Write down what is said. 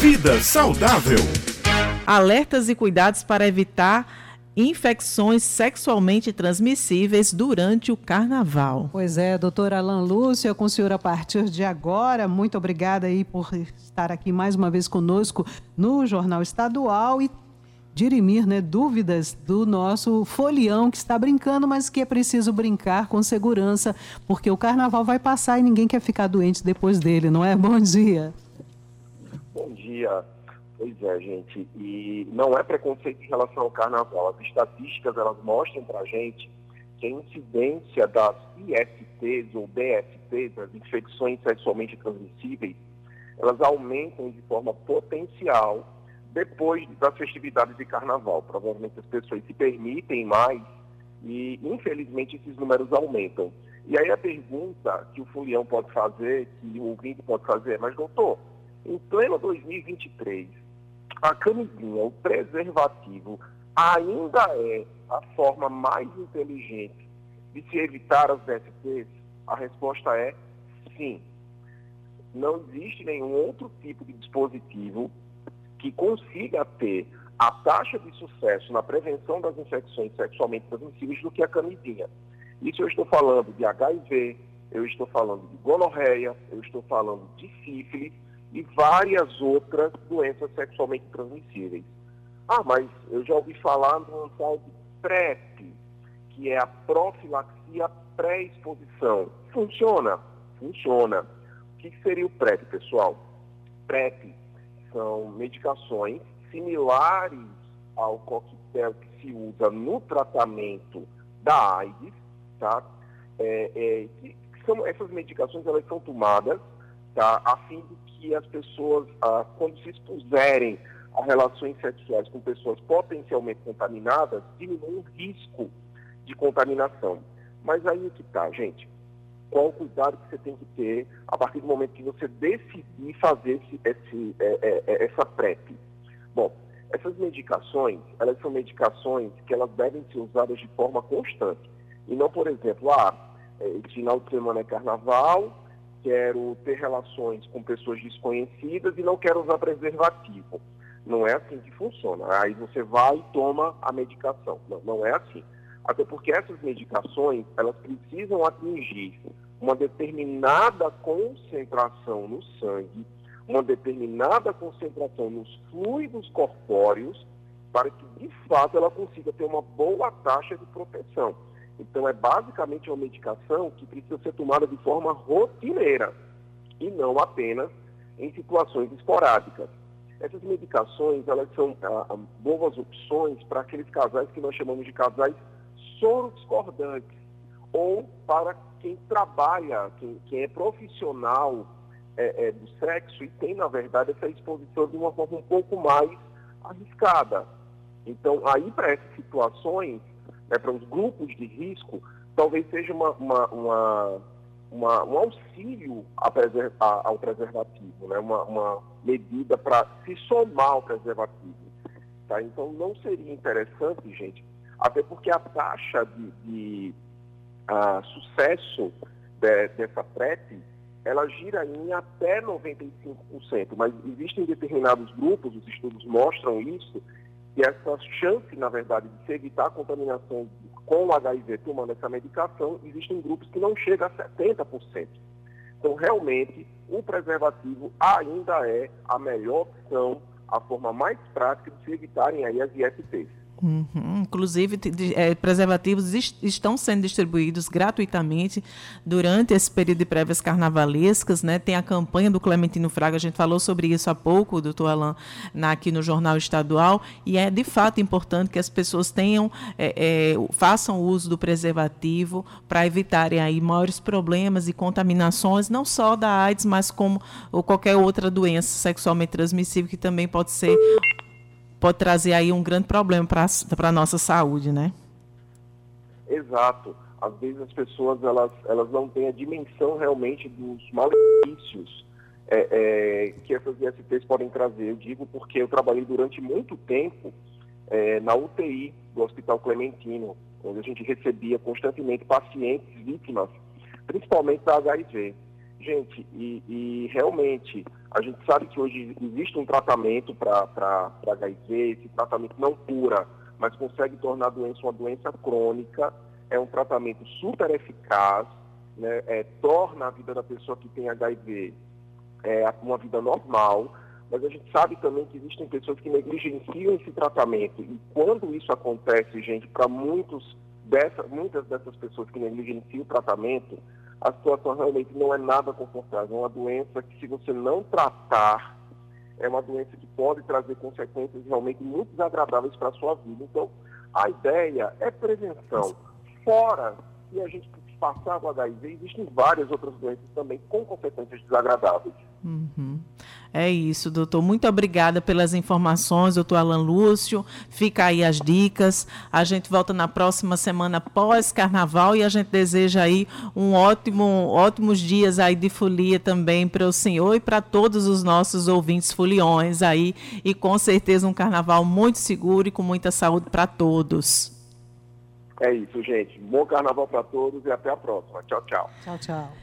Vida saudável. Alertas e cuidados para evitar infecções sexualmente transmissíveis durante o carnaval. Pois é, doutora Alan Lúcia, com o senhor a partir de agora. Muito obrigada aí por estar aqui mais uma vez conosco no Jornal Estadual e dirimir né, dúvidas do nosso folião que está brincando, mas que é preciso brincar com segurança, porque o carnaval vai passar e ninguém quer ficar doente depois dele, não é? Bom dia. Bom dia. Pois é, gente. E não é preconceito em relação ao carnaval. As estatísticas elas mostram para gente que a incidência das ISTs ou DSTs, as infecções sexualmente transmissíveis, elas aumentam de forma potencial depois das festividades de carnaval. Provavelmente as pessoas se permitem mais e, infelizmente, esses números aumentam. E aí a pergunta que o Fulião pode fazer, que o ouvinte pode fazer, é, mas doutor, em pleno 2023, a camisinha, o preservativo, ainda é a forma mais inteligente de se evitar as DSTs? A resposta é sim. Não existe nenhum outro tipo de dispositivo que consiga ter a taxa de sucesso na prevenção das infecções sexualmente transmissíveis do que a camisinha. Isso eu estou falando de HIV, eu estou falando de gonorreia, eu estou falando de sífilis, e várias outras doenças sexualmente transmissíveis. Ah, mas eu já ouvi falar num tal de PrEP, que é a profilaxia pré-exposição. Funciona? Funciona. O que seria o PrEP, pessoal? PrEP são medicações similares ao coquetel que se usa no tratamento da AIDS, tá? É, é, que são, essas medicações elas são tomadas tá? a fim de que as pessoas, ah, quando se expuserem a relações sexuais com pessoas potencialmente contaminadas, diminuem o risco de contaminação. Mas aí é que está, gente. Qual o cuidado que você tem que ter a partir do momento que você decidir fazer esse, esse, é, é, é essa PrEP? Bom, essas medicações, elas são medicações que elas devem ser usadas de forma constante. E não, por exemplo, ah, esse final de semana é carnaval, quero ter relações com pessoas desconhecidas e não quero usar preservativo. Não é assim que funciona. Aí você vai e toma a medicação. Não, não é assim. Até porque essas medicações, elas precisam atingir uma determinada concentração no sangue, uma determinada concentração nos fluidos corpóreos, para que, de fato, ela consiga ter uma boa taxa de proteção. Então, é basicamente uma medicação que precisa ser tomada de forma rotineira e não apenas em situações esporádicas. Essas medicações, elas são ah, ah boas opções para aqueles casais que nós chamamos de casais soro-discordantes ou para quem trabalha, quem, quem é profissional é, é, do sexo e tem, na verdade, essa exposição de uma forma um pouco mais arriscada. Então, aí, para essas situações, né, para os grupos de risco, talvez seja uma, uma, uma, uma um auxílio ao preservativo, né, uma, uma medida para se somar ao preservativo. Tá? Então, não seria interessante, gente, até porque a taxa de, de a, sucesso de, dessa PrEP, ela gira em até 95%, mas existem determinados grupos, os estudos mostram isso, e essa chance, na verdade, de se evitar a contaminação com o HIV tomando essa medicação, existem grupos que não chegam a 70%. Então, realmente, o preservativo ainda é a melhor opção, a forma mais prática de se evitarem aí as ISTs. Uhum. Inclusive, é, preservativos estão sendo distribuídos gratuitamente durante esse período de prévias carnavalescas. Né? Tem a campanha do Clementino Fraga, a gente falou sobre isso há pouco, doutor Alain, na, aqui no Jornal Estadual, e é de fato importante que as pessoas tenham, é, é, façam uso do preservativo para evitarem aí maiores problemas e contaminações, não só da AIDS, mas como ou qualquer outra doença sexualmente transmissível que também pode ser pode trazer aí um grande problema para a nossa saúde, né? Exato. Às vezes as pessoas elas, elas não têm a dimensão realmente dos malefícios é, é, que essas ISTs podem trazer. Eu digo porque eu trabalhei durante muito tempo é, na UTI do Hospital Clementino, onde a gente recebia constantemente pacientes vítimas, principalmente da HIV. Gente, e, e realmente A gente sabe que hoje existe um tratamento para HIV, esse tratamento não cura, mas consegue tornar a doença uma doença crônica, é um tratamento super eficaz, né, é, torna a vida da pessoa que tem HIV é, uma vida normal, mas a gente sabe também que existem pessoas que negligenciam esse tratamento. E quando isso acontece, gente, para muitos dessa, muitas dessas pessoas que negligenciam o tratamento, a situação realmente não é nada confortável. É uma doença que, se você não tratar, é uma doença que pode trazer consequências realmente muito desagradáveis para a sua vida. Então, a ideia é prevenção. Fora que a gente passar o HIV, existem várias outras doenças também com consequências desagradáveis. Uhum. É isso, doutor. Muito obrigada pelas informações, doutor Alan Lúcio. Fica aí as dicas. A gente volta na próxima semana pós-carnaval e a gente deseja aí um ótimo, ótimos dias aí de folia também para o senhor e para todos os nossos ouvintes foliões aí. E com certeza um carnaval muito seguro e com muita saúde para todos. É isso, gente. Bom carnaval para todos e até a próxima. Tchau, tchau. Tchau, tchau.